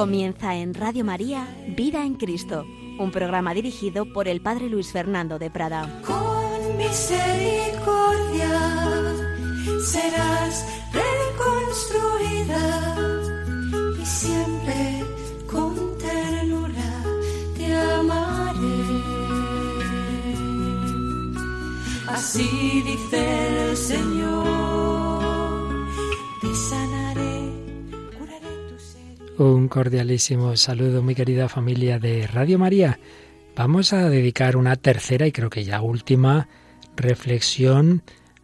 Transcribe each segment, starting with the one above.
Comienza en Radio María Vida en Cristo, un programa dirigido por el Padre Luis Fernando de Prada. Con misericordia serás cordialísimo saludo, mi querida familia de Radio María. Vamos a dedicar una tercera y creo que ya última reflexión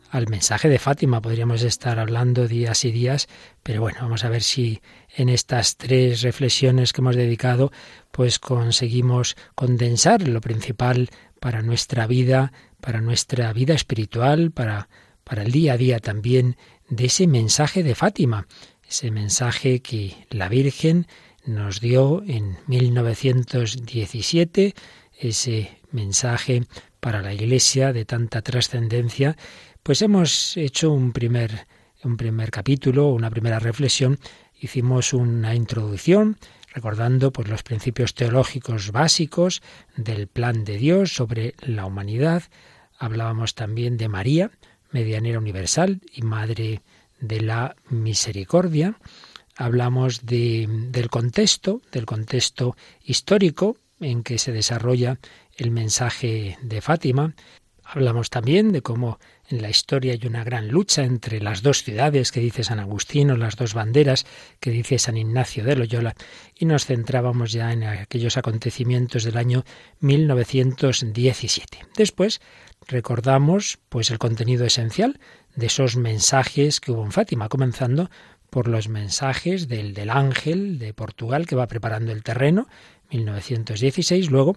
al mensaje de Fátima. Podríamos estar hablando días y días, pero bueno, vamos a ver si en estas tres reflexiones que hemos dedicado, pues conseguimos condensar lo principal para nuestra vida, para nuestra vida espiritual, para, para el día a día también de ese mensaje de Fátima, ese mensaje que la Virgen nos dio en 1917, ese mensaje para la Iglesia de tanta trascendencia, pues hemos hecho un primer, un primer capítulo, una primera reflexión, hicimos una introducción recordando pues los principios teológicos básicos del plan de Dios sobre la humanidad. Hablábamos también de María, medianera universal y madre de la misericordia. Hablamos de, del contexto, del contexto histórico en que se desarrolla el mensaje de Fátima. Hablamos también de cómo en la historia hay una gran lucha entre las dos ciudades que dice San Agustino, las dos banderas que dice San Ignacio de Loyola, y nos centrábamos ya en aquellos acontecimientos del año 1917. Después recordamos pues el contenido esencial de esos mensajes que hubo en Fátima, comenzando por los mensajes del, del ángel de Portugal que va preparando el terreno, 1916, luego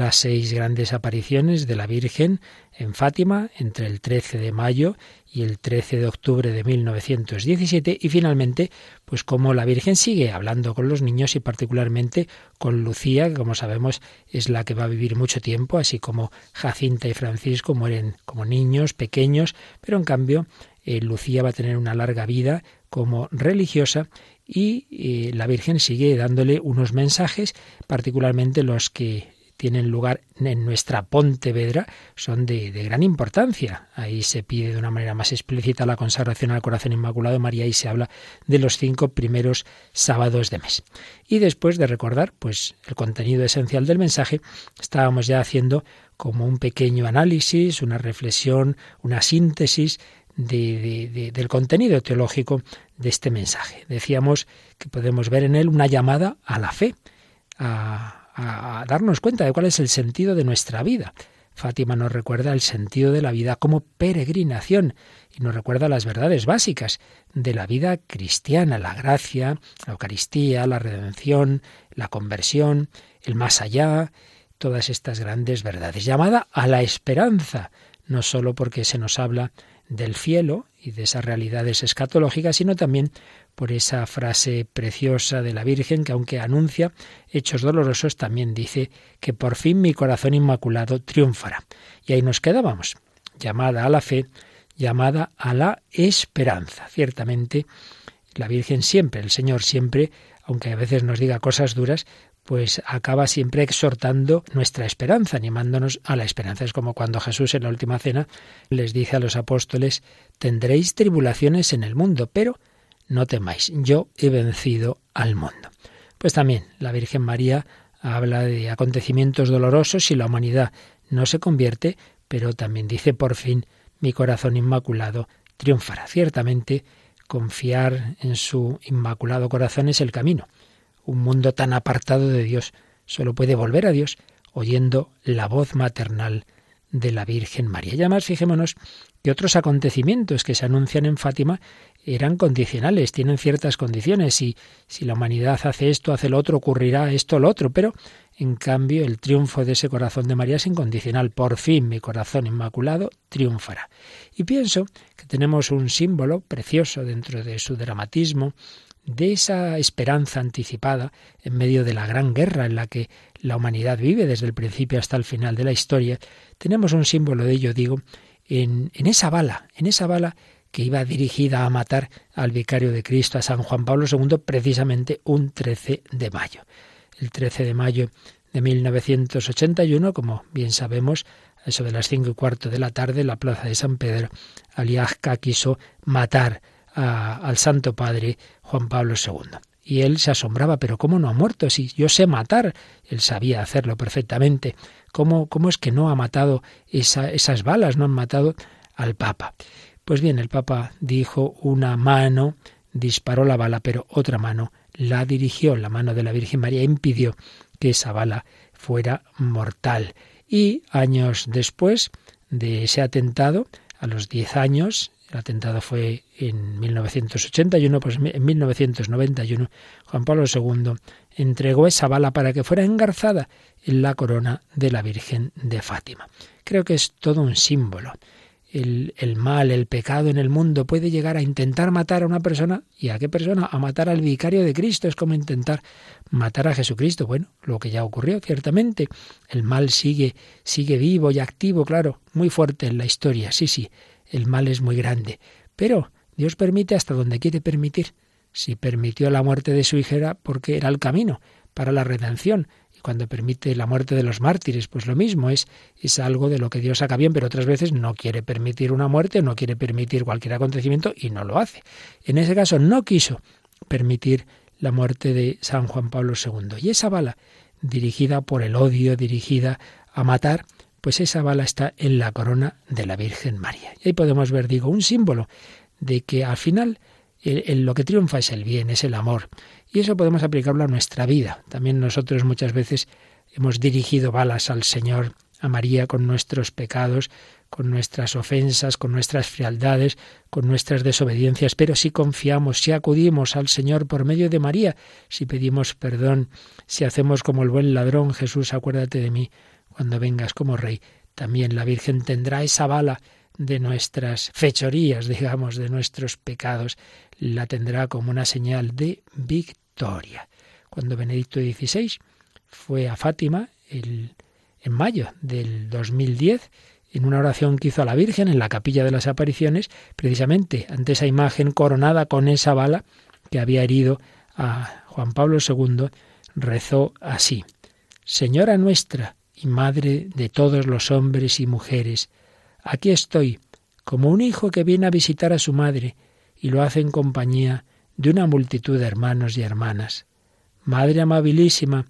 las seis grandes apariciones de la Virgen en Fátima entre el 13 de mayo y el 13 de octubre de 1917 y finalmente pues cómo la Virgen sigue hablando con los niños y particularmente con Lucía, que como sabemos es la que va a vivir mucho tiempo, así como Jacinta y Francisco mueren como niños pequeños, pero en cambio eh, Lucía va a tener una larga vida como religiosa y eh, la Virgen sigue dándole unos mensajes, particularmente los que tienen lugar en nuestra Pontevedra, son de, de, gran importancia. Ahí se pide de una manera más explícita la consagración al corazón inmaculado de María y se habla de los cinco primeros sábados de mes. Y después de recordar pues el contenido esencial del mensaje, estábamos ya haciendo como un pequeño análisis, una reflexión, una síntesis de, de, del contenido teológico de este mensaje. Decíamos que podemos ver en él una llamada a la fe, a, a, darnos cuenta de cuál es el sentido de nuestra vida. Fátima nos recuerda el sentido de la vida como peregrinación y nos recuerda las verdades básicas de la vida cristiana, la gracia, la Eucaristía, la redención, la conversión, el más allá, todas estas grandes verdades. Llamada a la esperanza, no sólo porque se nos habla del cielo y de esas realidades escatológicas, sino también por esa frase preciosa de la Virgen que aunque anuncia hechos dolorosos, también dice que por fin mi corazón inmaculado triunfará. Y ahí nos quedábamos, llamada a la fe, llamada a la esperanza. Ciertamente, la Virgen siempre, el Señor siempre, aunque a veces nos diga cosas duras, pues acaba siempre exhortando nuestra esperanza, animándonos a la esperanza. Es como cuando Jesús en la última cena les dice a los apóstoles, tendréis tribulaciones en el mundo, pero no temáis, yo he vencido al mundo. Pues también la Virgen María habla de acontecimientos dolorosos y la humanidad no se convierte, pero también dice por fin mi corazón inmaculado triunfará. Ciertamente, confiar en su inmaculado corazón es el camino. Un mundo tan apartado de Dios solo puede volver a Dios oyendo la voz maternal de la Virgen María. Y además, fijémonos que otros acontecimientos que se anuncian en Fátima eran condicionales, tienen ciertas condiciones. Y si la humanidad hace esto, hace lo otro, ocurrirá esto, lo otro. Pero, en cambio, el triunfo de ese corazón de María es incondicional. Por fin mi corazón inmaculado triunfará. Y pienso que tenemos un símbolo precioso dentro de su dramatismo de esa esperanza anticipada en medio de la gran guerra en la que la humanidad vive desde el principio hasta el final de la historia, tenemos un símbolo de ello, digo, en, en esa bala, en esa bala que iba dirigida a matar al vicario de Cristo, a San Juan Pablo II, precisamente un 13 de mayo. El 13 de mayo de 1981, como bien sabemos, a eso de las cinco y cuarto de la tarde, en la plaza de San Pedro, Aliasca quiso matar al Santo Padre Juan Pablo II. Y él se asombraba, pero ¿cómo no ha muerto? Si yo sé matar, él sabía hacerlo perfectamente. ¿Cómo, cómo es que no ha matado esas balas, no han matado al Papa? Pues bien, el Papa dijo una mano disparó la bala, pero otra mano la dirigió, la mano de la Virgen María impidió que esa bala fuera mortal. Y años después de ese atentado, a los diez años, el atentado fue en 1981, pues en 1991 Juan Pablo II entregó esa bala para que fuera engarzada en la corona de la Virgen de Fátima. Creo que es todo un símbolo el, mal, el pecado en el mundo puede llegar a intentar matar a una persona. ¿Y a qué persona? A matar al vicario de Cristo. Es como intentar matar a Jesucristo. Bueno, lo que ya ocurrió, ciertamente. El mal sigue, sigue vivo y activo, claro, muy fuerte en la historia. Sí, sí, el mal es muy grande. Pero Dios permite hasta donde quiere permitir. Si permitió la muerte de su hija era porque era el camino para la redención cuando permite la muerte de los mártires, pues lo mismo, es, es algo de lo que Dios saca bien, pero otras veces no quiere permitir una muerte, no quiere permitir cualquier acontecimiento y no lo hace. En ese caso no quiso permitir la muerte de San Juan Pablo II. Y esa bala, dirigida por el odio, dirigida a matar, pues esa bala está en la corona de la Virgen María. Y ahí podemos ver, digo, un símbolo de que al final lo que triunfa es el bien, es el amor. Y eso podemos aplicarlo a nuestra vida. También nosotros muchas veces hemos dirigido balas al Señor, a María, con nuestros pecados, con nuestras ofensas, con nuestras frialdades, con nuestras desobediencias, pero si confiamos, si acudimos al Señor por medio de María, si pedimos perdón, si hacemos como el buen ladrón, Jesús, acuérdate de mí cuando vengas como Rey, también la Virgen tendrá esa bala de nuestras fechorías, digamos, de nuestros pecados, la tendrá como una señal de victoria. Cuando Benedicto XVI fue a Fátima el, en mayo del 2010, en una oración que hizo a la Virgen en la capilla de las apariciones, precisamente ante esa imagen coronada con esa bala que había herido a Juan Pablo II, rezó así, Señora nuestra y Madre de todos los hombres y mujeres, Aquí estoy, como un hijo que viene a visitar a su madre y lo hace en compañía de una multitud de hermanos y hermanas. Madre amabilísima,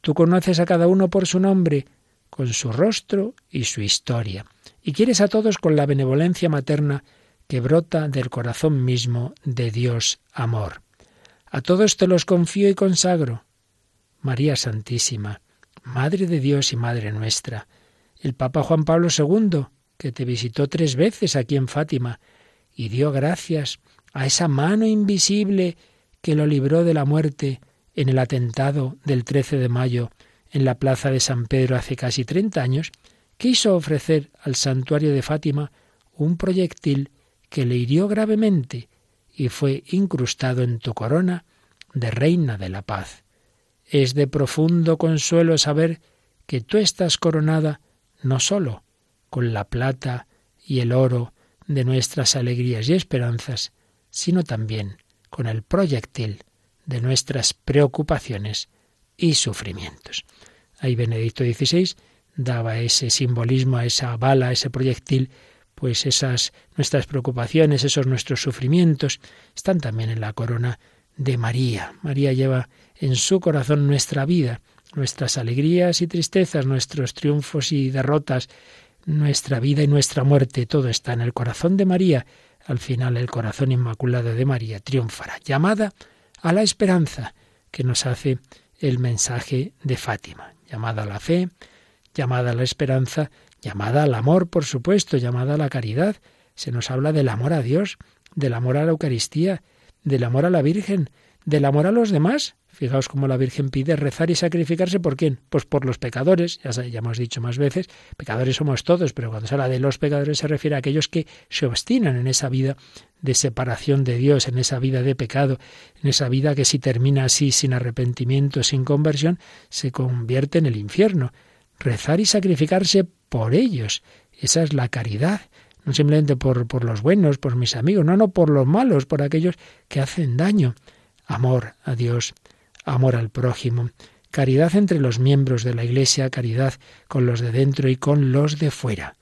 tú conoces a cada uno por su nombre, con su rostro y su historia, y quieres a todos con la benevolencia materna que brota del corazón mismo de Dios amor. A todos te los confío y consagro. María Santísima, Madre de Dios y Madre nuestra, el Papa Juan Pablo II, que te visitó tres veces aquí en Fátima y dio gracias a esa mano invisible que lo libró de la muerte en el atentado del 13 de mayo en la plaza de San Pedro hace casi 30 años, quiso ofrecer al santuario de Fátima un proyectil que le hirió gravemente y fue incrustado en tu corona de reina de la paz. Es de profundo consuelo saber que tú estás coronada no sólo con la plata y el oro de nuestras alegrías y esperanzas, sino también con el proyectil de nuestras preocupaciones y sufrimientos. Ahí Benedicto XVI daba ese simbolismo a esa bala, a ese proyectil, pues esas nuestras preocupaciones, esos nuestros sufrimientos, están también en la corona de María. María lleva en su corazón nuestra vida, nuestras alegrías y tristezas, nuestros triunfos y derrotas, nuestra vida y nuestra muerte, todo está en el corazón de María. Al final el corazón inmaculado de María triunfará. Llamada a la esperanza que nos hace el mensaje de Fátima. Llamada a la fe, llamada a la esperanza, llamada al amor, por supuesto, llamada a la caridad. Se nos habla del amor a Dios, del amor a la Eucaristía, del amor a la Virgen, del amor a los demás. Fijaos cómo la Virgen pide rezar y sacrificarse por quién? Pues por los pecadores, ya, ya hemos dicho más veces, pecadores somos todos, pero cuando se habla de los pecadores se refiere a aquellos que se obstinan en esa vida de separación de Dios, en esa vida de pecado, en esa vida que si termina así sin arrepentimiento, sin conversión, se convierte en el infierno. Rezar y sacrificarse por ellos. Esa es la caridad no simplemente por, por los buenos, por mis amigos, no, no, por los malos, por aquellos que hacen daño. Amor a Dios, amor al prójimo, caridad entre los miembros de la Iglesia, caridad con los de dentro y con los de fuera.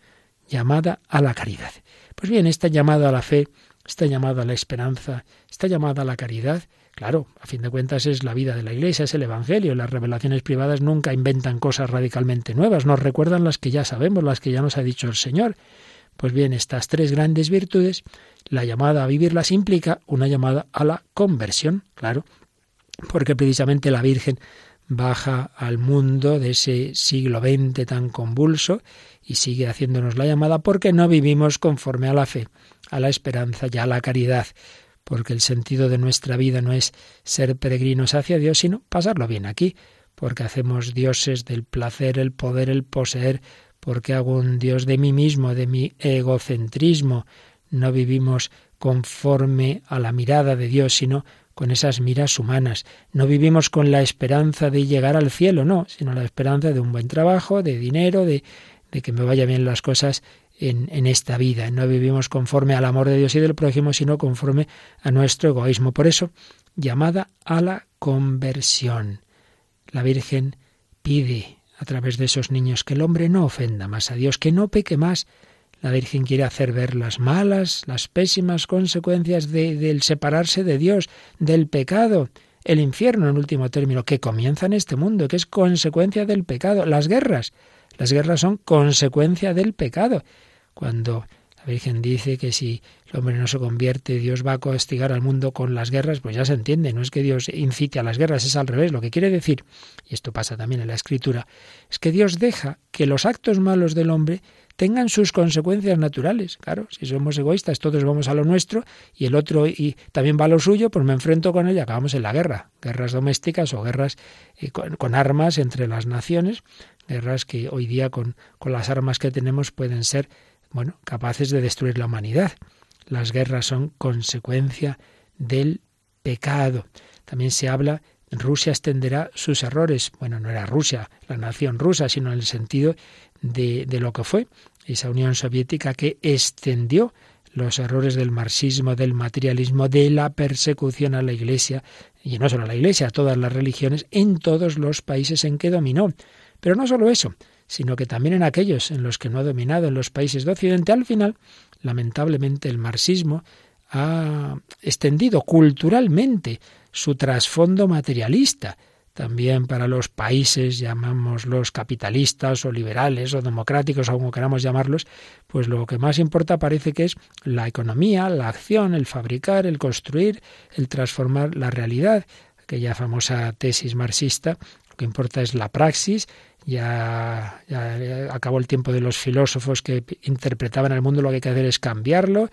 Llamada a la caridad. Pues bien, esta llamada a la fe, esta llamada a la esperanza, esta llamada a la caridad, claro, a fin de cuentas es la vida de la Iglesia, es el Evangelio. Las revelaciones privadas nunca inventan cosas radicalmente nuevas, nos recuerdan las que ya sabemos, las que ya nos ha dicho el Señor. Pues bien, estas tres grandes virtudes, la llamada a vivirlas implica una llamada a la conversión, claro, porque precisamente la Virgen baja al mundo de ese siglo XX tan convulso y sigue haciéndonos la llamada porque no vivimos conforme a la fe, a la esperanza y a la caridad, porque el sentido de nuestra vida no es ser peregrinos hacia Dios, sino pasarlo bien aquí, porque hacemos dioses del placer, el poder, el poseer, porque hago un Dios de mí mismo, de mi egocentrismo. No vivimos conforme a la mirada de Dios, sino con esas miras humanas. No vivimos con la esperanza de llegar al cielo, no, sino la esperanza de un buen trabajo, de dinero, de, de que me vayan bien las cosas en, en, esta vida. No vivimos conforme al amor de Dios y del prójimo, sino conforme a nuestro egoísmo. Por eso, llamada a la conversión. La Virgen pide a través de esos niños, que el hombre no ofenda más a Dios, que no peque más. La Virgen quiere hacer ver las malas, las pésimas consecuencias de, del separarse de Dios, del pecado, el infierno en último término, que comienza en este mundo, que es consecuencia del pecado, las guerras. Las guerras son consecuencia del pecado. Cuando la Virgen dice que si el hombre no se convierte, Dios va a castigar al mundo con las guerras, pues ya se entiende, no es que Dios incite a las guerras, es al revés. Lo que quiere decir, y esto pasa también en la Escritura, es que Dios deja que los actos malos del hombre tengan sus consecuencias naturales. Claro, si somos egoístas, todos vamos a lo nuestro y el otro y también va a lo suyo, pues me enfrento con él y acabamos en la guerra. Guerras domésticas o guerras eh, con, armas entre las naciones, guerras que hoy día con, con las armas que tenemos pueden ser bueno, capaces de destruir la humanidad. Las guerras son consecuencia del pecado. También se habla, Rusia extenderá sus errores. Bueno, no era Rusia, la nación rusa, sino en el sentido de, lo que fue esa Unión Soviética que extendió los errores del marxismo, del materialismo, de la persecución a la Iglesia, y no solo a la Iglesia, a todas las religiones, en todos los países en que dominó. Pero no solo eso, sino que también en aquellos en los que no ha dominado en los países de Occidente, al final, lamentablemente, el marxismo ha extendido culturalmente su trasfondo materialista. También para los países, llamámoslos capitalistas o liberales o democráticos o como queramos llamarlos, pues lo que más importa parece que es la economía, la acción, el fabricar, el construir, el transformar la realidad. Aquella famosa tesis marxista, lo que importa es la praxis ya, acabó el tiempo de los filósofos que interpretaban el mundo, lo que hay que hacer es cambiarlo,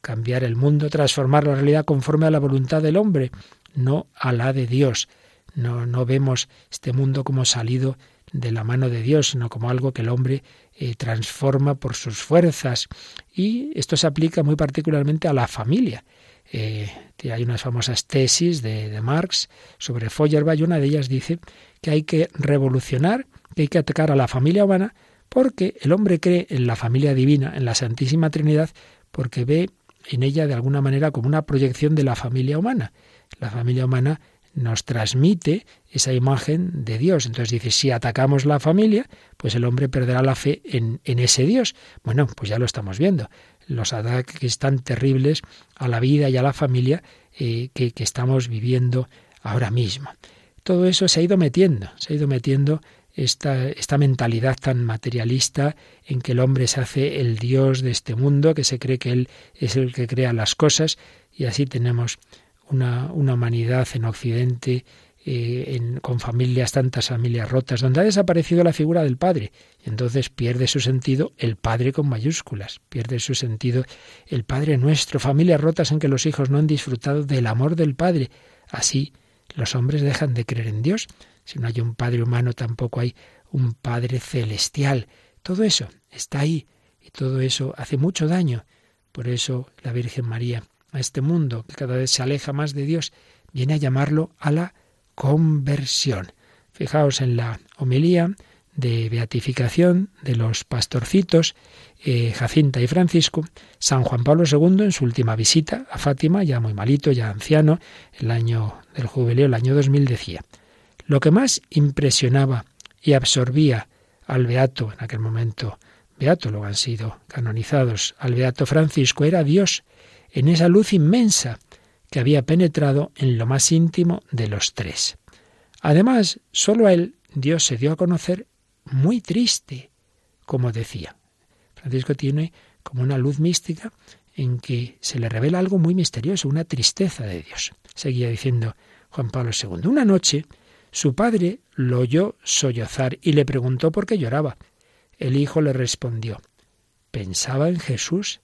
cambiar el mundo, transformar la realidad conforme a la voluntad del hombre, no a la de Dios. No, no vemos este mundo como salido de la mano de Dios, sino como algo que el hombre eh, transforma por sus fuerzas. Y esto se aplica muy particularmente a la familia. Eh, hay unas famosas tesis de, de Marx sobre Feuerbach y una de ellas dice que hay que revolucionar, que hay que atacar a la familia humana, porque el hombre cree en la familia divina, en la Santísima Trinidad, porque ve en ella de alguna manera como una proyección de la familia humana. La familia humana nos transmite esa imagen de Dios. Entonces dice, si atacamos la familia, pues el hombre perderá la fe en, ese Dios. Bueno, pues ya lo estamos viendo. Los ataques tan terribles a la vida y a la familia eh, que, que estamos viviendo ahora mismo todo eso se ha ido metiendo, se ha ido metiendo esta, esta, mentalidad tan materialista en que el hombre se hace el Dios de este mundo, que se cree que Él es el que crea las cosas, y así tenemos una, una humanidad en Occidente eh, con familias, tantas familias rotas, donde ha desaparecido la figura del Padre. Y entonces pierde su sentido el Padre con mayúsculas, pierde su sentido el Padre nuestro, familias rotas en que los hijos no han disfrutado del amor del Padre, Así los hombres dejan de creer en Dios. Si no hay un Padre humano, tampoco hay un Padre celestial. Todo eso está ahí y todo eso hace mucho daño. Por eso la Virgen María, a este mundo que cada vez se aleja más de Dios, viene a llamarlo a la conversión. Fijaos en la homilía de beatificación de los pastorcitos eh, Jacinta y Francisco, San Juan Pablo II en su última visita a Fátima, ya muy malito, ya anciano, el año del jubileo, el año 2000 decía, lo que más impresionaba y absorbía al beato, en aquel momento beato, luego han sido canonizados, al beato Francisco, era Dios, en esa luz inmensa que había penetrado en lo más íntimo de los tres. Además, sólo a él Dios se dio a conocer muy triste, como decía. Francisco tiene como una luz mística en que se le revela algo muy misterioso, una tristeza de Dios. Seguía diciendo Juan Pablo II. Una noche su padre lo oyó sollozar y le preguntó por qué lloraba. El hijo le respondió, pensaba en Jesús,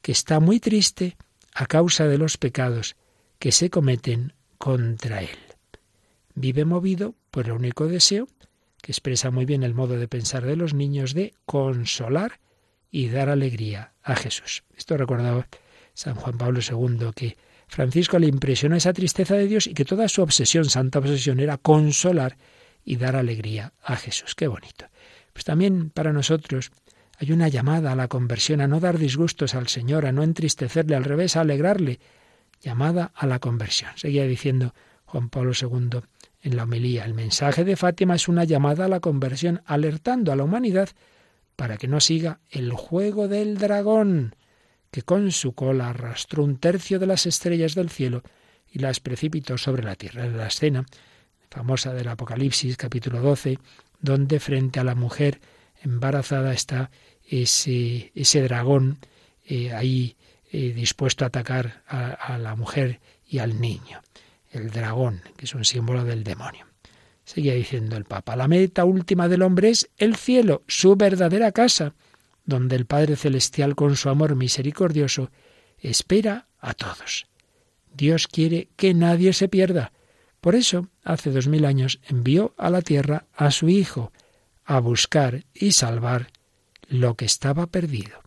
que está muy triste a causa de los pecados que se cometen contra él. Vive movido por el único deseo, que expresa muy bien el modo de pensar de los niños, de consolar y dar alegría a Jesús. Esto recordaba San Juan Pablo II, que Francisco le impresionó esa tristeza de Dios y que toda su obsesión, santa obsesión, era consolar y dar alegría a Jesús. Qué bonito. Pues también para nosotros hay una llamada a la conversión, a no dar disgustos al Señor, a no entristecerle, al revés, a alegrarle. Llamada a la conversión. Seguía diciendo Juan Pablo II en la homilía. El mensaje de Fátima es una llamada a la conversión, alertando a la humanidad para que no siga el juego del dragón, que con su cola arrastró un tercio de las estrellas del cielo y las precipitó sobre la tierra. La escena famosa del Apocalipsis, capítulo 12, donde frente a la mujer embarazada está ese, ese dragón eh, ahí eh, dispuesto a atacar a la mujer y al niño. El dragón, que es un símbolo del demonio. Seguía diciendo el Papa, la meta última del hombre es el cielo, su verdadera casa, donde el Padre Celestial con su amor misericordioso espera a todos. Dios quiere que nadie se pierda. Por eso, hace dos mil años, envió a la tierra a su Hijo, a buscar y salvar lo que estaba perdido.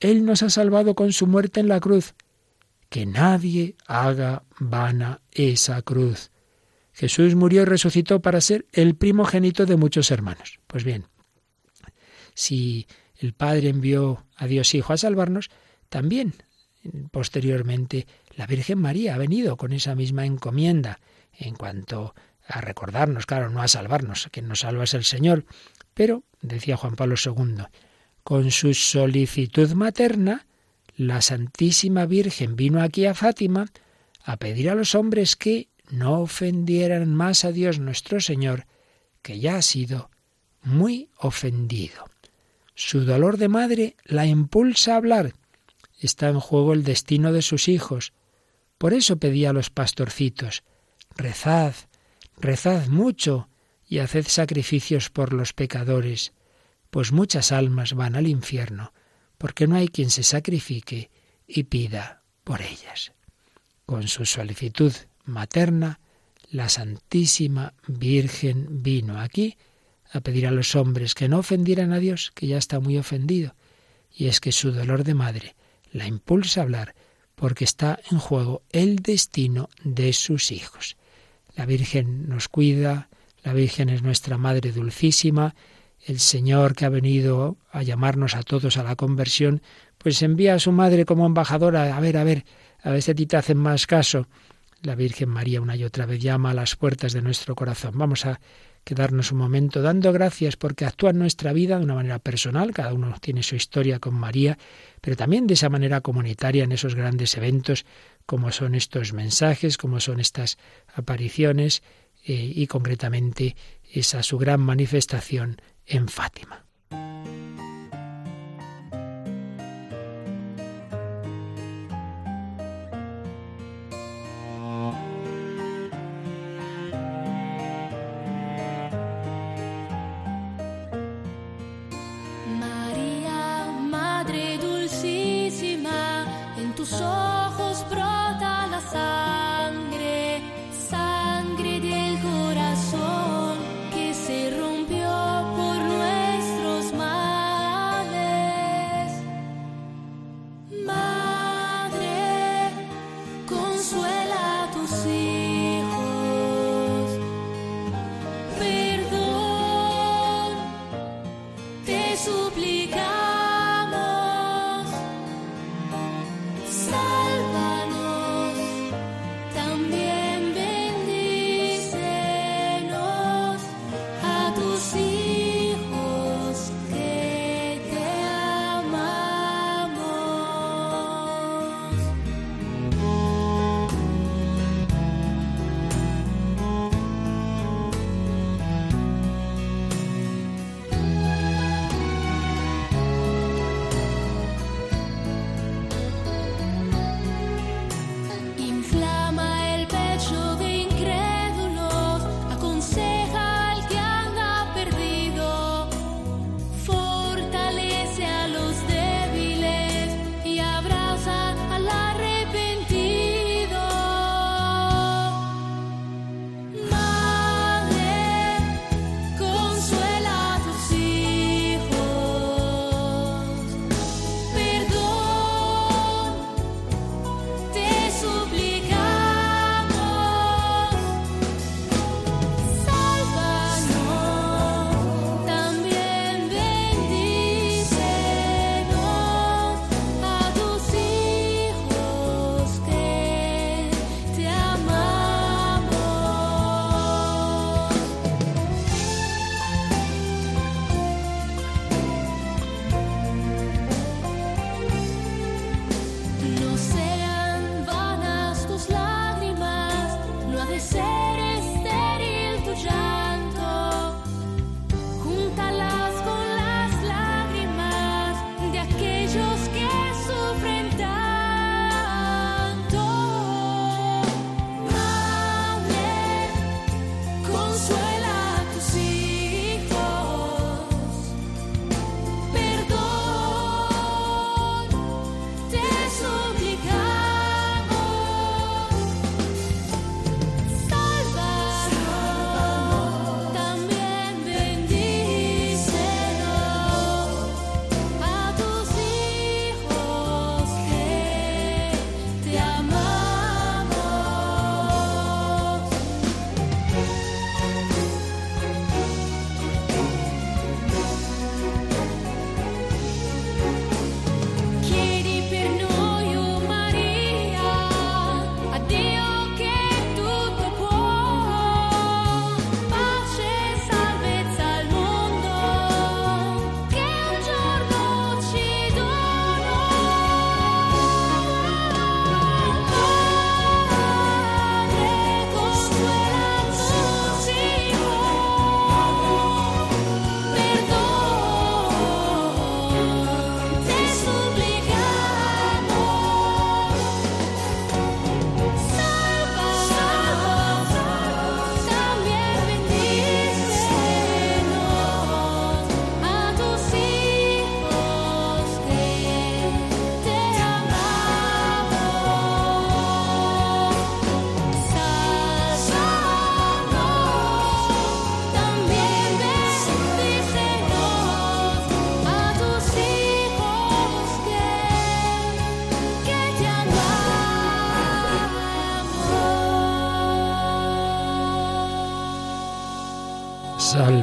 Él nos ha salvado con su muerte en la cruz. Que nadie haga vana esa cruz. Jesús murió y resucitó para ser el primogénito de muchos hermanos. Pues bien, si el Padre envió a Dios Hijo a salvarnos, también posteriormente la Virgen María ha venido con esa misma encomienda en cuanto a recordarnos, claro, no a salvarnos, quien nos salva es el Señor, pero, decía Juan Pablo II, con su solicitud materna, la Santísima Virgen vino aquí a Fátima a pedir a los hombres que no ofendieran más a Dios nuestro Señor, que ya ha sido muy ofendido. Su dolor de madre la impulsa a hablar. Está en juego el destino de sus hijos. Por eso pedía a los pastorcitos, rezad, rezad mucho y haced sacrificios por los pecadores, pues muchas almas van al infierno, porque no hay quien se sacrifique y pida por ellas. Con su solicitud materna, la Santísima Virgen vino aquí a pedir a los hombres que no ofendieran a Dios, que ya está muy ofendido. Y es que su dolor de madre la impulsa a hablar porque está en juego el destino de sus hijos. La Virgen nos cuida, la Virgen es nuestra Madre Dulcísima, el Señor que ha venido a llamarnos a todos a la conversión, pues envía a su madre como embajadora, a ver, a ver, a ver si a ti te hacen más caso. La Virgen María una y otra vez llama a las puertas de nuestro corazón. Vamos a quedarnos un momento dando gracias porque actúa en nuestra vida de una manera personal, cada uno tiene su historia con María, pero también de esa manera comunitaria en esos grandes eventos como son estos mensajes, como son estas apariciones eh, y concretamente esa su gran manifestación en Fátima. Ojos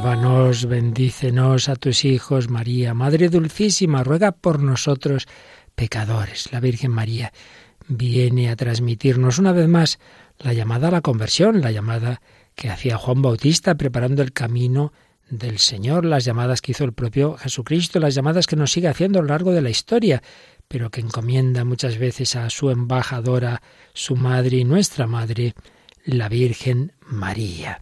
Sálvanos, bendícenos a tus hijos, María, Madre Dulcísima, ruega por nosotros pecadores. La Virgen María viene a transmitirnos una vez más la llamada a la conversión, la llamada que hacía Juan Bautista preparando el camino del Señor, las llamadas que hizo el propio Jesucristo, las llamadas que nos sigue haciendo a lo largo de la historia, pero que encomienda muchas veces a su embajadora, su madre y nuestra madre, la Virgen María.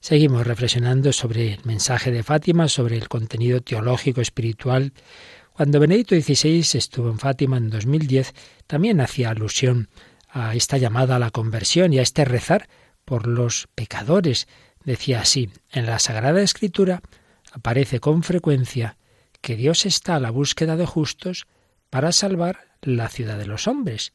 Seguimos reflexionando sobre el mensaje de Fátima, sobre el contenido teológico espiritual. Cuando Benedicto XVI estuvo en Fátima en 2010, también hacía alusión a esta llamada a la conversión y a este rezar por los pecadores. Decía así, en la Sagrada Escritura aparece con frecuencia que Dios está a la búsqueda de justos para salvar la ciudad de los hombres.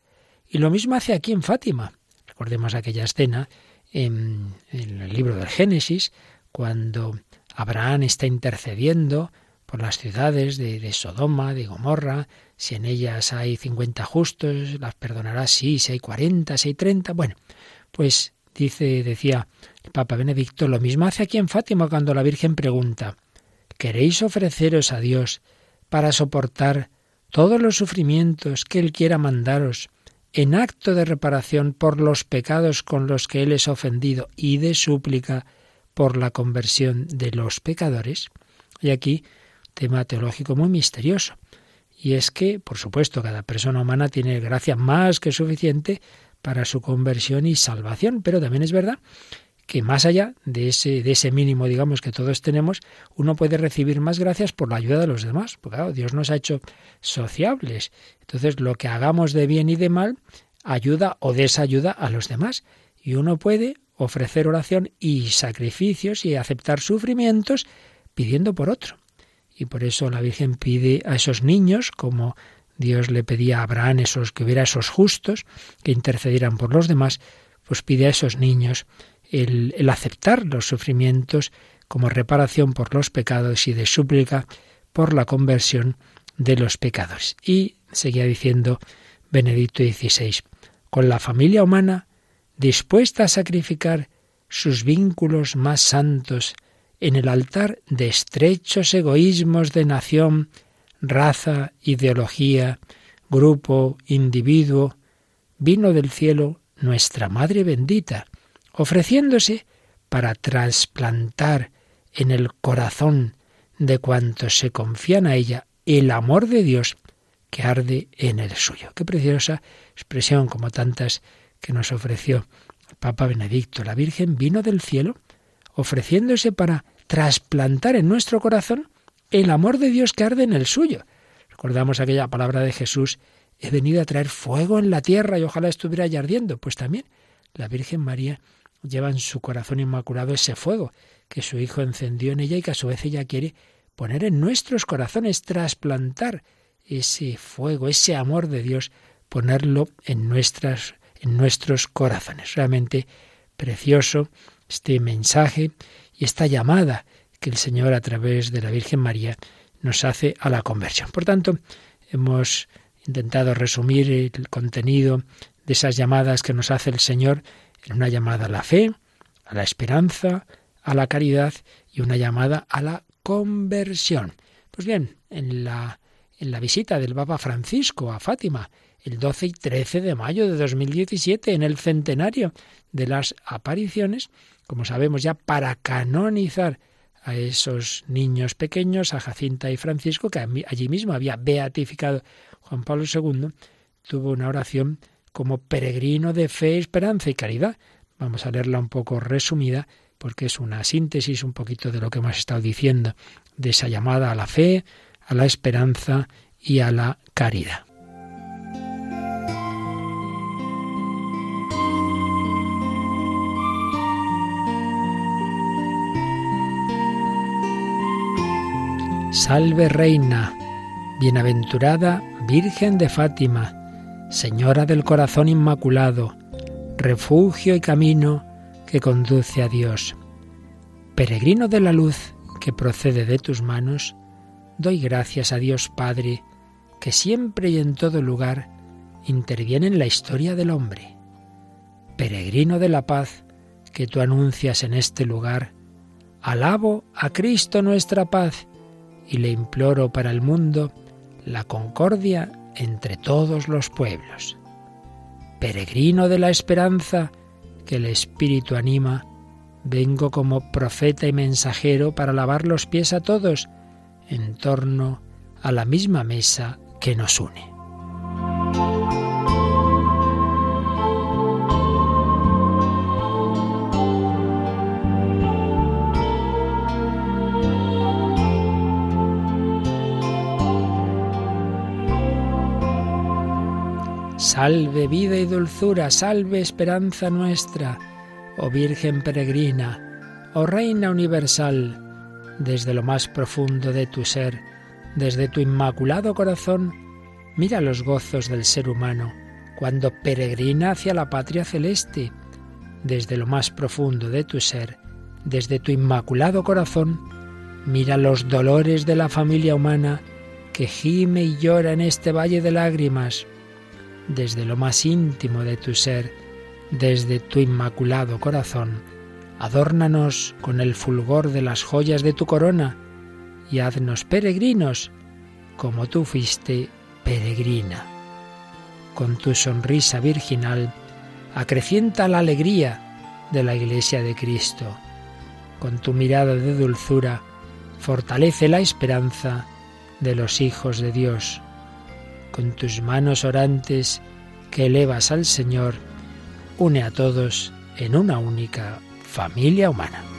Y lo mismo hace aquí en Fátima. Recordemos aquella escena en, el libro del Génesis, cuando Abraham está intercediendo por las ciudades de, Sodoma, de Gomorra, si en ellas hay 50 justos, las perdonará, sí, si hay 40, si hay 30. Bueno, pues dice, decía el Papa Benedicto, lo mismo hace aquí en Fátima cuando la Virgen pregunta, queréis ofreceros a Dios para soportar todos los sufrimientos que Él quiera mandaros en acto de reparación por los pecados con los que Él es ofendido y de súplica por la conversión de los pecadores. Y aquí tema teológico muy misterioso. Y es que, por supuesto, cada persona humana tiene gracia más que suficiente para su conversión y salvación, pero también es verdad que más allá de ese, de ese mínimo, digamos, que todos tenemos, uno puede recibir más gracias por la ayuda de los demás. Porque Dios nos ha hecho sociables. Entonces, lo que hagamos de bien y de mal ayuda o desayuda a los demás. Y uno puede ofrecer oración y sacrificios y aceptar sufrimientos pidiendo por otro. Y por eso la Virgen pide a esos niños, como Dios le pedía a Abraham esos que hubiera esos justos que intercedieran por los demás, pues pide a esos niños el, aceptar los sufrimientos como reparación por los pecados y de súplica por la conversión de los pecados. Y seguía diciendo Benedicto XVI, con la familia humana dispuesta a sacrificar sus vínculos más santos en el altar de estrechos egoísmos de nación, raza, ideología, grupo, individuo, vino del cielo nuestra Madre bendita, ofreciéndose para trasplantar en el corazón de cuantos se confían a ella el amor de Dios que arde en el suyo. Qué preciosa expresión como tantas que nos ofreció el Papa Benedicto. La Virgen vino del cielo ofreciéndose para trasplantar en nuestro corazón el amor de Dios que arde en el suyo. Recordamos aquella palabra de Jesús, he venido a traer fuego en la tierra y ojalá estuviera ya ardiendo. Pues también la Virgen María lleva en su corazón inmaculado ese fuego que su Hijo encendió en ella y que a su vez ella quiere poner en nuestros corazones, trasplantar ese fuego, ese amor de Dios, ponerlo en nuestras en nuestros corazones. Realmente precioso este mensaje y esta llamada que el Señor a través de la Virgen María nos hace a la conversión. Por tanto, hemos intentado resumir el contenido de esas llamadas que nos hace el Señor una llamada a la fe, a la esperanza, a la caridad y una llamada a la conversión. Pues bien, en la, en la visita del Papa Francisco a Fátima, el 12 y 13 de mayo de 2017, en el centenario de las apariciones, como sabemos ya, para canonizar a esos niños pequeños, a Jacinta y Francisco, que allí mismo había beatificado Juan Pablo II, tuvo una oración como peregrino de fe, esperanza y caridad. Vamos a leerla un poco resumida porque es una síntesis un poquito de lo que hemos estado diciendo, de esa llamada a la fe, a la esperanza y a la caridad. Salve Reina, bienaventurada Virgen de Fátima, Señora del Corazón Inmaculado, refugio y camino que conduce a Dios. Peregrino de la luz que procede de tus manos, doy gracias a Dios Padre, que siempre y en todo lugar interviene en la historia del hombre. Peregrino de la paz que tú anuncias en este lugar, alabo a Cristo nuestra paz y le imploro para el mundo la concordia entre todos los pueblos. Peregrino de la esperanza que el Espíritu anima, vengo como profeta y mensajero para lavar los pies a todos en torno a la misma mesa que nos une. Salve vida y dulzura, salve esperanza nuestra, oh Virgen peregrina, oh Reina universal, desde lo más profundo de tu ser, desde tu inmaculado corazón, mira los gozos del ser humano cuando peregrina hacia la patria celeste, desde lo más profundo de tu ser, desde tu inmaculado corazón, mira los dolores de la familia humana que gime y llora en este valle de lágrimas, desde lo más íntimo de tu ser, desde tu inmaculado corazón, adórnanos con el fulgor de las joyas de tu corona y haznos peregrinos, como tú fuiste peregrina. Con tu sonrisa virginal, acrecienta la alegría de la Iglesia de Cristo. Con tu mirada de dulzura, fortalece la esperanza de los hijos de Dios. Con tus manos orantes que elevas al Señor, une a todos en una única familia humana.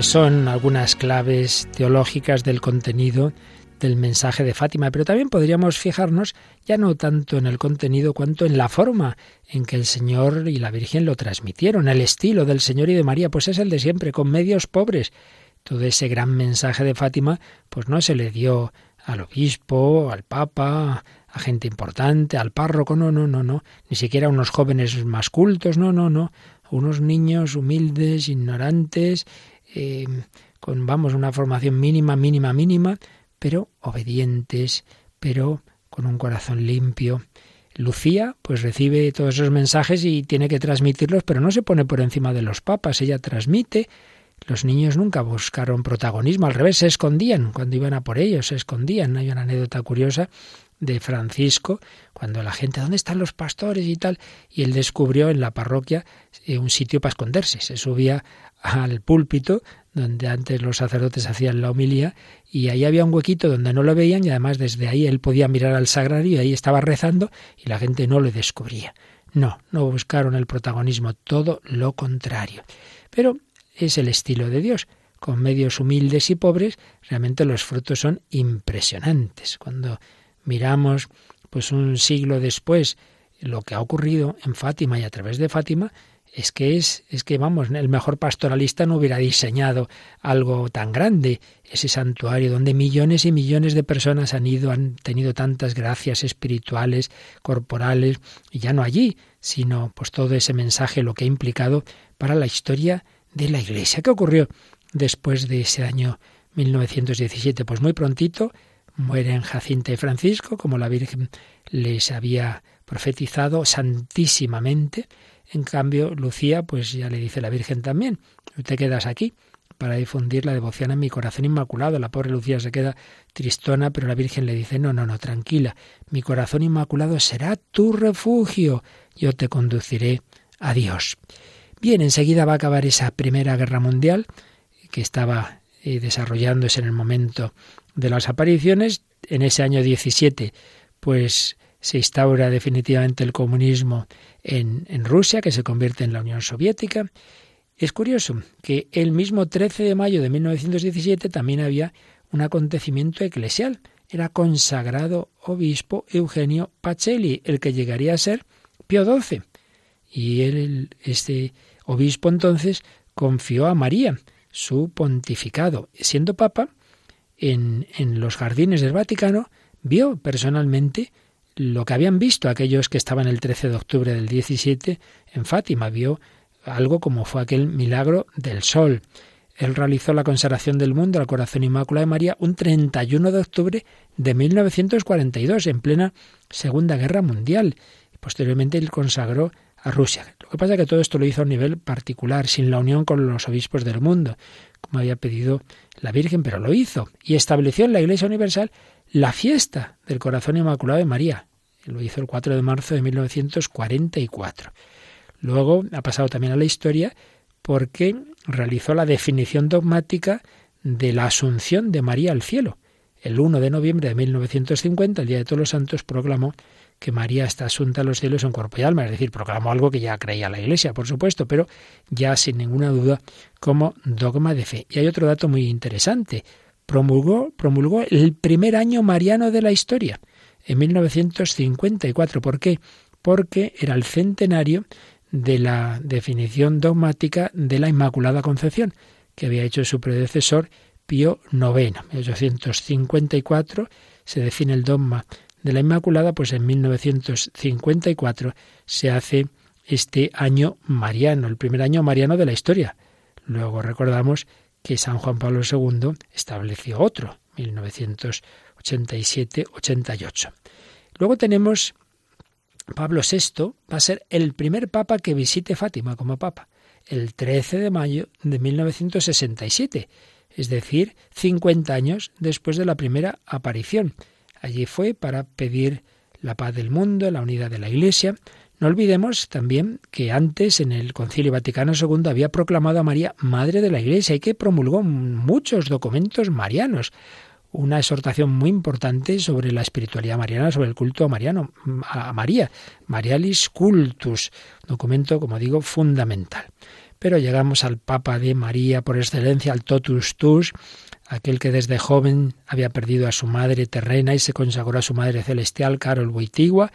Pues son algunas claves teológicas del contenido del mensaje de Fátima, pero también podríamos fijarnos ya no tanto en el contenido cuanto en la forma en que el Señor y la Virgen lo transmitieron. El estilo del Señor y de María, pues es el de siempre, con medios pobres. Todo ese gran mensaje de Fátima, pues no se le dio al obispo, al papa, a gente importante, al párroco, no, no, no, no, ni siquiera a unos jóvenes más cultos, no, no, no, unos niños humildes, ignorantes, eh, con, vamos, una formación mínima, mínima, mínima, pero obedientes, pero con un corazón limpio. Lucía, pues recibe todos esos mensajes y tiene que transmitirlos, pero no se pone por encima de los papas, ella transmite. Los niños nunca buscaron protagonismo, al revés, se escondían cuando iban a por ellos, se escondían. Hay una anécdota curiosa de Francisco, cuando la gente, ¿dónde están los pastores y tal? Y él descubrió en la parroquia eh, un sitio para esconderse. Se subía al púlpito, donde antes los sacerdotes hacían la homilía, y ahí había un huequito donde no lo veían, y además desde ahí él podía mirar al sagrario, y ahí estaba rezando, y la gente no le descubría. No, no buscaron el protagonismo, todo lo contrario. Pero es el estilo de Dios. Con medios humildes y pobres, realmente los frutos son impresionantes. Cuando miramos pues un siglo después lo que ha ocurrido en Fátima y a través de Fátima, es que es, es que vamos, el mejor pastoralista no hubiera diseñado algo tan grande, ese santuario donde millones y millones de personas han ido, han tenido tantas gracias espirituales, corporales, y ya no allí, sino pues todo ese mensaje, lo que ha implicado para la historia de la Iglesia. ¿Qué ocurrió después de ese año 1917? Pues muy prontito mueren Jacinta y Francisco, como la Virgen les había profetizado santísimamente. En cambio, Lucía, pues ya le dice la Virgen también, te quedas aquí para difundir la devoción en mi corazón inmaculado. La pobre Lucía se queda tristona, pero la Virgen le dice, no, no, no, tranquila, mi corazón inmaculado será tu refugio, yo te conduciré a Dios. Bien, enseguida va a acabar esa Primera Guerra Mundial que estaba eh, desarrollándose en el momento de las apariciones. En ese año 17, pues se instaura definitivamente el comunismo en, Rusia, que se convierte en la Unión Soviética. Es curioso que el mismo 13 de mayo de 1917 también había un acontecimiento eclesial. Era consagrado obispo Eugenio Pacelli, el que llegaría a ser Pío XII. Y él, este obispo entonces confió a María su pontificado. Siendo papa, en, en los jardines del Vaticano, vio personalmente lo que habían visto aquellos que estaban el 13 de octubre del 17 en Fátima. Vio algo como fue aquel milagro del sol. Él realizó la consagración del mundo al corazón inmaculado de María un 31 de octubre de 1942, en plena Segunda Guerra Mundial. Posteriormente él consagró a Rusia. Lo que pasa es que todo esto lo hizo a nivel particular, sin la unión con los obispos del mundo, como había pedido la Virgen, pero lo hizo y estableció en la Iglesia Universal la fiesta del Corazón Inmaculado de María. Lo hizo el 4 de marzo de 1944. Luego ha pasado también a la historia porque realizó la definición dogmática de la asunción de María al cielo. El 1 de noviembre de 1950, el Día de Todos los Santos, proclamó que María está asunta a los cielos en cuerpo y alma, es decir, proclamó algo que ya creía la Iglesia, por supuesto, pero ya sin ninguna duda como dogma de fe. Y hay otro dato muy interesante. Promulgó, promulgó el primer año mariano de la historia, en 1954. ¿Por qué? Porque era el centenario de la definición dogmática de la Inmaculada Concepción, que había hecho su predecesor Pío IX. En 1854 se define el dogma de la Inmaculada, pues en 1954 se hace este año mariano, el primer año mariano de la historia. Luego recordamos que San Juan Pablo II estableció otro, 1987-88. Luego tenemos Pablo VI, va a ser el primer papa que visite Fátima como papa, el 13 de mayo de 1967, es decir, 50 años después de la primera aparición. Allí fue para pedir la paz del mundo, la unidad de la Iglesia. No olvidemos también que antes en el Concilio Vaticano II había proclamado a María Madre de la Iglesia y que promulgó muchos documentos marianos una exhortación muy importante sobre la espiritualidad mariana, sobre el culto a mariano, a María, Marialis Cultus, documento, como digo, fundamental. Pero llegamos al Papa de María por excelencia, al Totus Tus, aquel que desde joven había perdido a su madre terrena y se consagró a su madre celestial, Carol Wojtyła,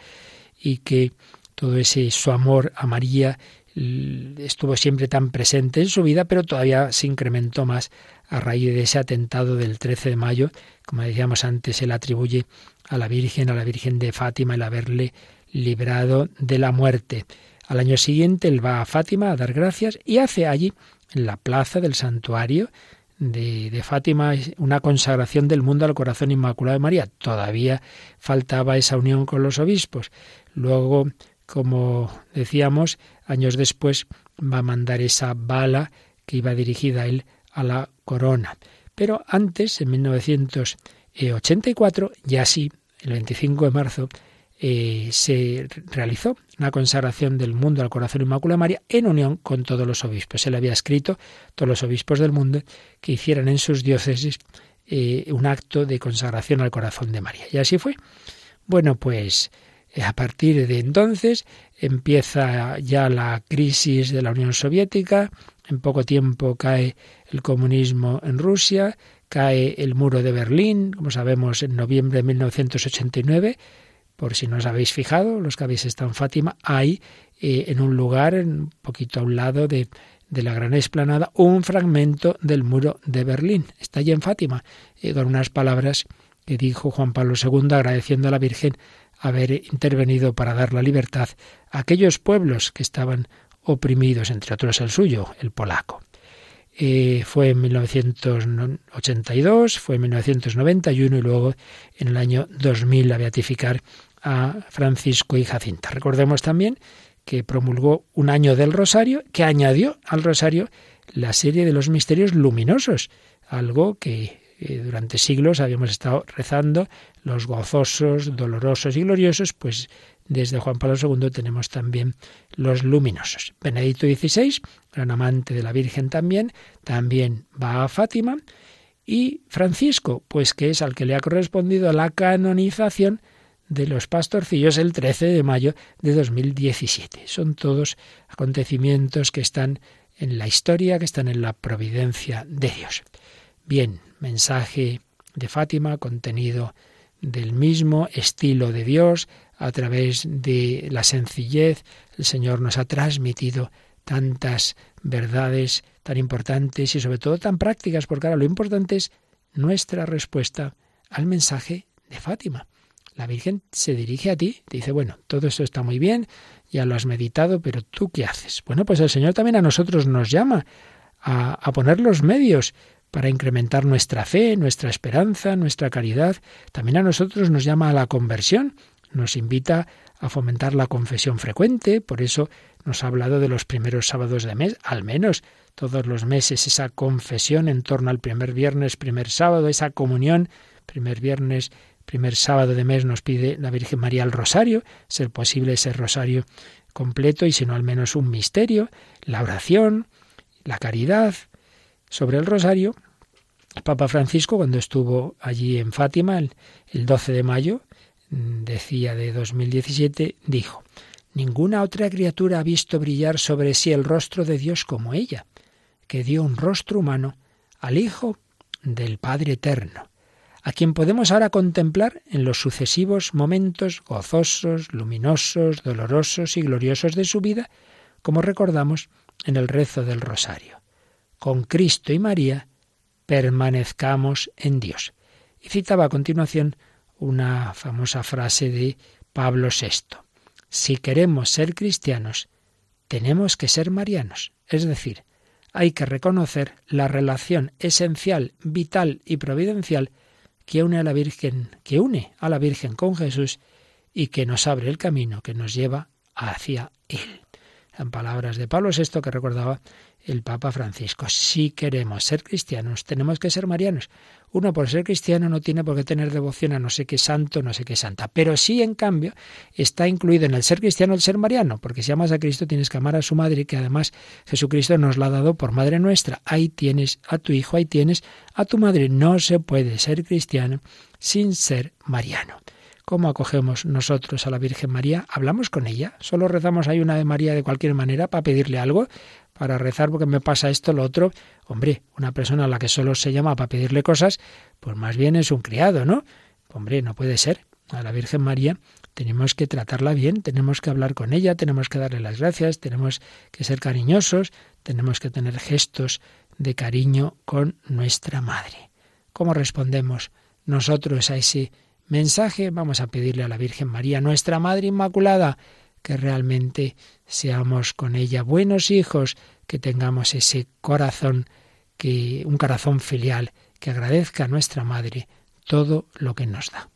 y que todo ese su amor a María estuvo siempre tan presente en su vida, pero todavía se incrementó más a raíz de ese atentado del 13 de mayo. Como decíamos antes, él atribuye a la Virgen, a la Virgen de Fátima, el haberle librado de la muerte. Al año siguiente él va a Fátima a dar gracias y hace allí, en la plaza del santuario de, de, Fátima, una consagración del mundo al corazón inmaculado de María. Todavía faltaba esa unión con los obispos. Luego, como decíamos, años después va a mandar esa bala que iba dirigida a él a la corona. Pero antes, en 1984, ya sí, el 25 de marzo, eh, se realizó una consagración del mundo al corazón inmaculado de María en unión con todos los obispos. Él había escrito todos los obispos del mundo que hicieran en sus diócesis eh, un acto de consagración al corazón de María. Y así fue. Bueno, pues eh, a partir de entonces empieza ya la crisis de la Unión Soviética, en poco tiempo cae el comunismo en Rusia, cae el muro de Berlín, como sabemos en noviembre de 1989, por si no os habéis fijado, los que habéis estado en Fátima, hay eh, en un lugar, un poquito a un lado de, de, la gran explanada, un fragmento del muro de Berlín. Está allí en Fátima, eh, con unas palabras que dijo Juan Pablo II agradeciendo a la Virgen haber intervenido para dar la libertad a aquellos pueblos que estaban oprimidos, entre otros el suyo, el polaco. Eh, fue en 1982, fue en 1991 y luego en el año 2000 a beatificar a Francisco y Jacinta. Recordemos también que promulgó un año del rosario, que añadió al rosario la serie de los misterios luminosos, algo que eh, durante siglos habíamos estado rezando, los gozosos, dolorosos y gloriosos, pues desde Juan Pablo II tenemos también los luminosos. Benedicto XVI, gran amante de la Virgen también, también va a Fátima. Y Francisco, pues que es al que le ha correspondido la canonización de los pastorcillos el 13 de mayo de 2017. Son todos acontecimientos que están en la historia, que están en la providencia de Dios. Bien, mensaje de Fátima, contenido del mismo estilo de Dios, a través de la sencillez, el Señor nos ha transmitido tantas verdades tan importantes y sobre todo tan prácticas, porque ahora lo importante es nuestra respuesta al mensaje de Fátima. La Virgen se dirige a ti, te dice, bueno, todo esto está muy bien, ya lo has meditado, pero tú qué haces? Bueno, pues el Señor también a nosotros nos llama a, a poner los medios para incrementar nuestra fe, nuestra esperanza, nuestra caridad. También a nosotros nos llama a la conversión, nos invita a fomentar la confesión frecuente, por eso nos ha hablado de los primeros sábados de mes, al menos todos los meses, esa confesión en torno al primer viernes, primer sábado, esa comunión, primer viernes, primer sábado de mes nos pide la Virgen María el rosario, ser posible ese rosario completo y si no al menos un misterio, la oración, la caridad. Sobre el rosario, el Papa Francisco, cuando estuvo allí en Fátima el, el 12 de mayo, decía de 2017, dijo, Ninguna otra criatura ha visto brillar sobre sí el rostro de Dios como ella, que dio un rostro humano al Hijo del Padre Eterno, a quien podemos ahora contemplar en los sucesivos momentos gozosos, luminosos, dolorosos y gloriosos de su vida, como recordamos en el rezo del rosario. Con Cristo y María, permanezcamos en Dios. Y citaba a continuación una famosa frase de Pablo VI. Si queremos ser cristianos, tenemos que ser marianos, es decir, hay que reconocer la relación esencial, vital y providencial que une a la Virgen, que une a la Virgen con Jesús y que nos abre el camino que nos lleva hacia él. En palabras de Pablo VI que recordaba el Papa Francisco. Si queremos ser cristianos, tenemos que ser marianos. Uno por ser cristiano no tiene por qué tener devoción a no sé qué santo, no sé qué santa. Pero sí, en cambio, está incluido en el ser cristiano el ser mariano, porque si amas a Cristo tienes que amar a su madre, que además Jesucristo nos la ha dado por madre nuestra. Ahí tienes a tu hijo, ahí tienes a tu madre. No se puede ser cristiano sin ser mariano. ¿Cómo acogemos nosotros a la Virgen María? ¿Hablamos con ella? ¿Solo rezamos ahí una de María de cualquier manera para pedirle algo? Para rezar porque me pasa esto, lo otro. Hombre, una persona a la que solo se llama para pedirle cosas, pues más bien es un criado, ¿no? Hombre, no puede ser. A la Virgen María tenemos que tratarla bien, tenemos que hablar con ella, tenemos que darle las gracias, tenemos que ser cariñosos, tenemos que tener gestos de cariño con nuestra Madre. ¿Cómo respondemos nosotros a ese mensaje? Vamos a pedirle a la Virgen María, nuestra Madre Inmaculada, que realmente seamos con ella buenos hijos, que tengamos ese corazón, que un corazón filial, que agradezca a nuestra madre todo lo que nos da.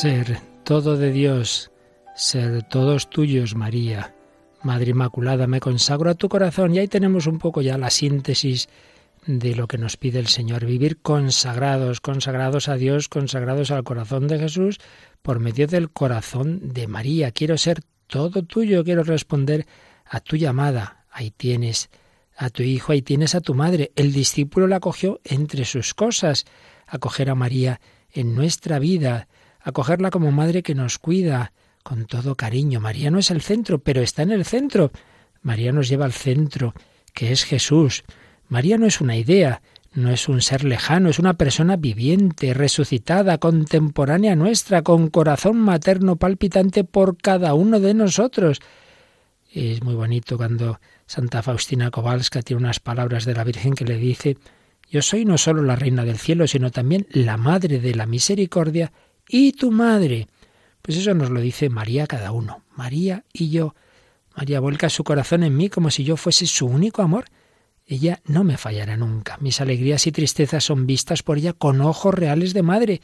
Ser todo de Dios, ser todos tuyos, María. Madre Inmaculada, me consagro a tu corazón. Y ahí tenemos un poco ya la síntesis de lo que nos pide el Señor, vivir consagrados, consagrados a Dios, consagrados al corazón de Jesús, por medio del corazón de María. Quiero ser todo tuyo, quiero responder a tu llamada. Ahí tienes a tu hijo, ahí tienes a tu madre. El discípulo la acogió entre sus cosas, acoger a María en nuestra vida, acogerla como madre que nos cuida, con todo cariño. María no es el centro, pero está en el centro. María nos lleva al centro, que es Jesús. María no es una idea, no es un ser lejano, es una persona viviente, resucitada, contemporánea nuestra, con corazón materno palpitante por cada uno de nosotros. Es muy bonito cuando Santa Faustina Kowalska tiene unas palabras de la Virgen que le dice Yo soy no solo la reina del cielo, sino también la madre de la misericordia y tu madre. Pues eso nos lo dice María cada uno, María y yo. María vuelca su corazón en mí como si yo fuese su único amor. Ella no me fallará nunca. Mis alegrías y tristezas son vistas por ella con ojos reales de madre.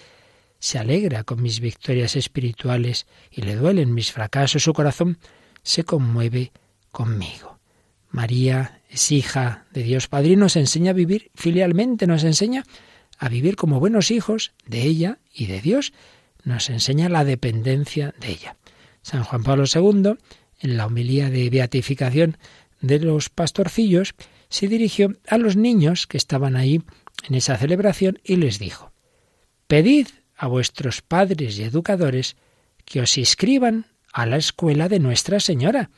Se alegra con mis victorias espirituales y le duelen mis fracasos. Su corazón se conmueve conmigo. María es hija de Dios Padre y nos enseña a vivir filialmente, nos enseña a vivir como buenos hijos de ella y de Dios nos enseña la dependencia de ella. San Juan Pablo II, en la homilía de beatificación de los pastorcillos, se dirigió a los niños que estaban ahí en esa celebración y les dijo, Pedid a vuestros padres y educadores que os inscriban a la escuela de Nuestra Señora,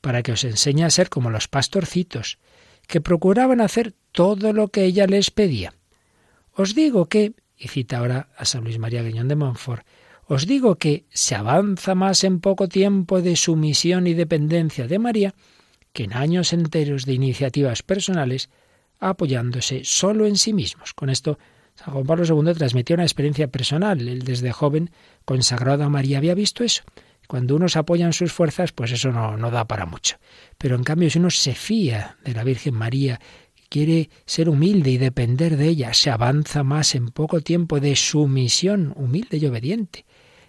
para que os enseñe a ser como los pastorcitos, que procuraban hacer todo lo que ella les pedía. Os digo que y cita ahora a San Luis María Guiñón de Montfort, os digo que se avanza más en poco tiempo de sumisión y dependencia de María que en años enteros de iniciativas personales apoyándose solo en sí mismos. Con esto, San Juan Pablo II transmitió una experiencia personal. Él desde joven, consagrado a María, había visto eso. Cuando uno se apoya en sus fuerzas, pues eso no, no da para mucho. Pero en cambio, si uno se fía de la Virgen María quiere ser humilde y depender de ella, se avanza más en poco tiempo de sumisión humilde y obediente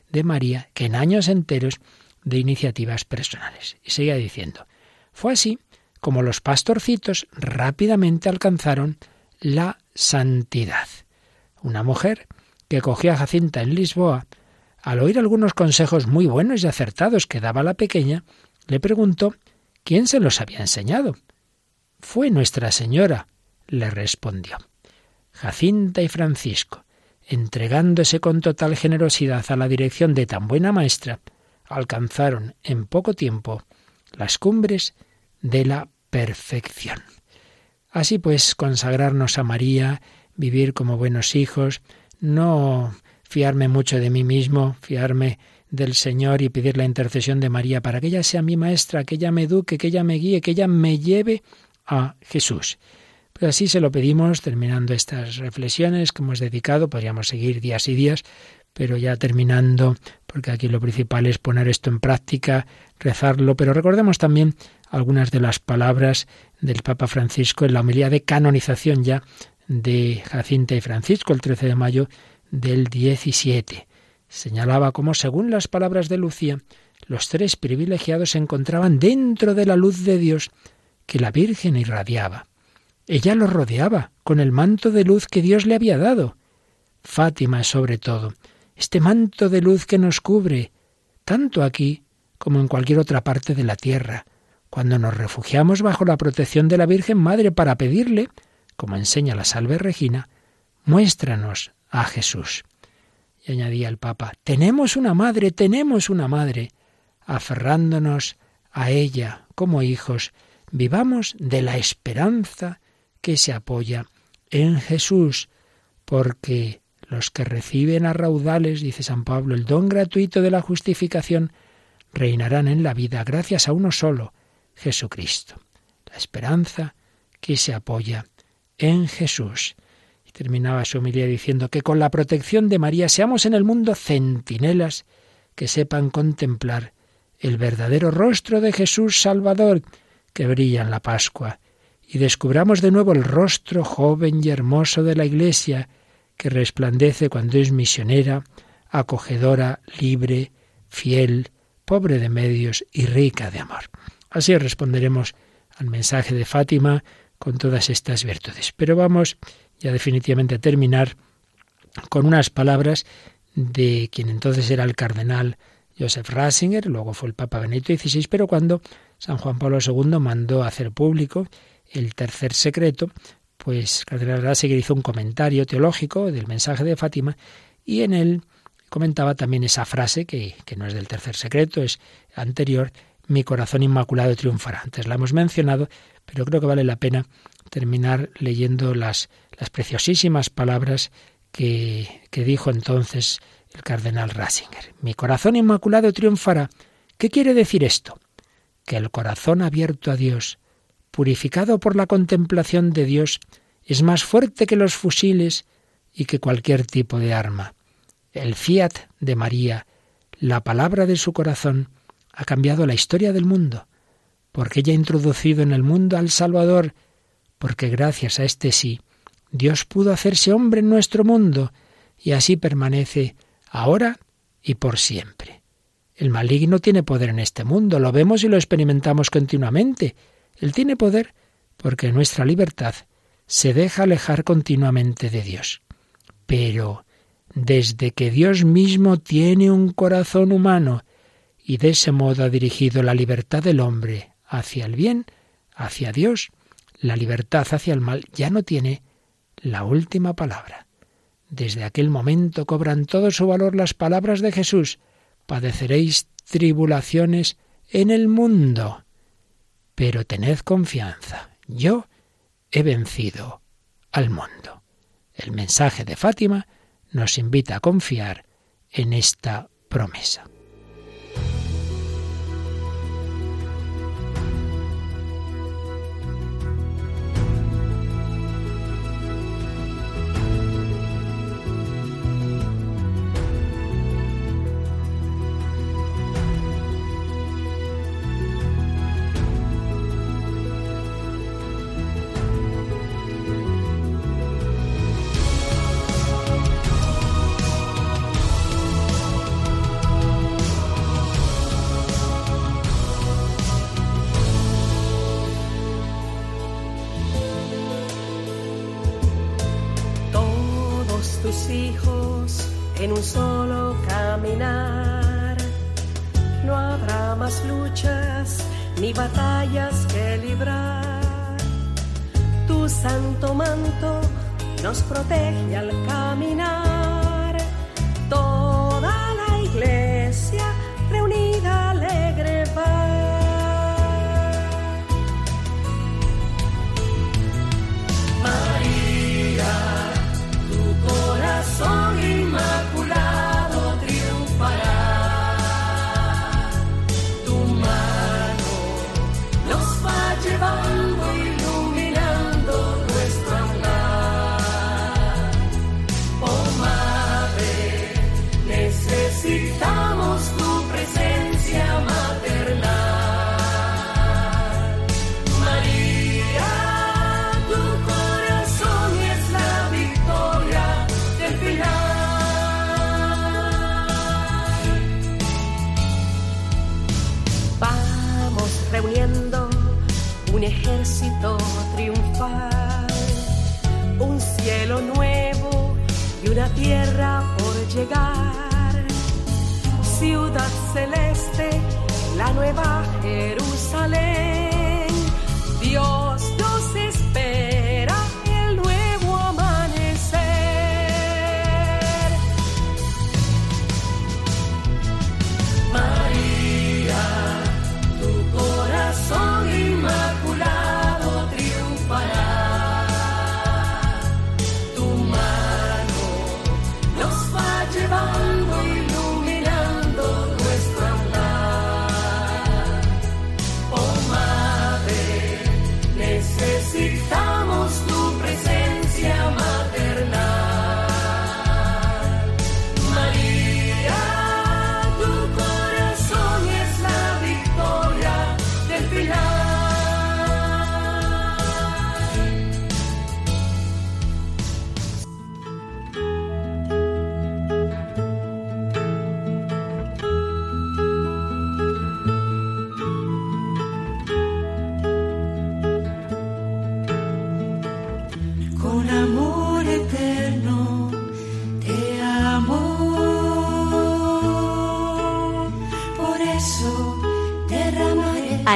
de María que en años enteros de iniciativas personales. Y seguía diciendo, fue así como los pastorcitos rápidamente alcanzaron la santidad. Una mujer que cogía a Jacinta en Lisboa, al oír algunos consejos muy buenos y acertados que daba la pequeña, le preguntó quién se los había enseñado. Fue Nuestra Señora, le respondió. Jacinta y Francisco, entregándose con total generosidad a la dirección de tan buena maestra, alcanzaron en poco tiempo las cumbres de la perfección. Así pues, consagrarnos a María, vivir como buenos hijos, no fiarme mucho de mí mismo, fiarme del Señor y pedir la intercesión de María para que ella sea mi maestra, que ella me eduque, que ella me guíe, que ella me lleve a Jesús. Pues así se lo pedimos, terminando estas reflexiones que hemos dedicado, podríamos seguir días y días, pero ya terminando, porque aquí lo principal es poner esto en práctica, rezarlo, pero recordemos también algunas de las palabras del Papa Francisco en la homilía de canonización ya de Jacinta y Francisco el 13 de mayo del 17. Señalaba cómo, según las palabras de Lucía, los tres privilegiados se encontraban dentro de la luz de Dios que la Virgen irradiaba. Ella lo rodeaba con el manto de luz que Dios le había dado. Fátima sobre todo, este manto de luz que nos cubre, tanto aquí como en cualquier otra parte de la tierra, cuando nos refugiamos bajo la protección de la Virgen Madre para pedirle, como enseña la Salve Regina, muéstranos a Jesús. Y añadía el Papa, tenemos una madre, tenemos una madre, aferrándonos a ella como hijos, vivamos de la esperanza que se apoya en Jesús, porque los que reciben a raudales, dice San Pablo, el don gratuito de la justificación, reinarán en la vida gracias a uno solo, Jesucristo. La esperanza que se apoya en Jesús. Y terminaba su homilía diciendo que con la protección de María seamos en el mundo centinelas que sepan contemplar el verdadero rostro de Jesús Salvador, que brilla en la Pascua, y descubramos de nuevo el rostro joven y hermoso de la Iglesia, que resplandece cuando es misionera, acogedora, libre, fiel, pobre de medios y rica de amor. Así responderemos al mensaje de Fátima con todas estas virtudes. Pero vamos ya definitivamente a terminar con unas palabras de quien entonces era el cardenal Joseph Ratzinger, luego fue el Papa Benedicto XVI, pero cuando San Juan Pablo II mandó hacer público el tercer secreto, pues Cardenal Ratzinger hizo un comentario teológico del mensaje de Fátima y en él comentaba también esa frase que, que no es del tercer secreto, es anterior, mi corazón inmaculado triunfará. Antes la hemos mencionado, pero creo que vale la pena terminar leyendo las, las preciosísimas palabras que, que dijo entonces el cardenal Ratzinger. Mi corazón inmaculado triunfará. ¿Qué quiere decir esto? Que el corazón abierto a Dios, purificado por la contemplación de Dios, es más fuerte que los fusiles y que cualquier tipo de arma. El fiat de María, la palabra de su corazón, ha cambiado la historia del mundo, porque ella ha introducido en el mundo al Salvador, porque gracias a este sí, Dios pudo hacerse hombre en nuestro mundo, y así permanece ahora y por siempre. El maligno tiene poder en este mundo, lo vemos y lo experimentamos continuamente. Él tiene poder porque nuestra libertad se deja alejar continuamente de Dios. Pero desde que Dios mismo tiene un corazón humano y de ese modo ha dirigido la libertad del hombre hacia el bien, hacia Dios, la libertad hacia el mal ya no tiene la última palabra. Desde aquel momento cobran todo su valor las palabras de Jesús. Padeceréis tribulaciones en el mundo. Pero tened confianza. Yo he vencido al mundo. El mensaje de Fátima nos invita a confiar en esta promesa. nos protege al caminar. Oh my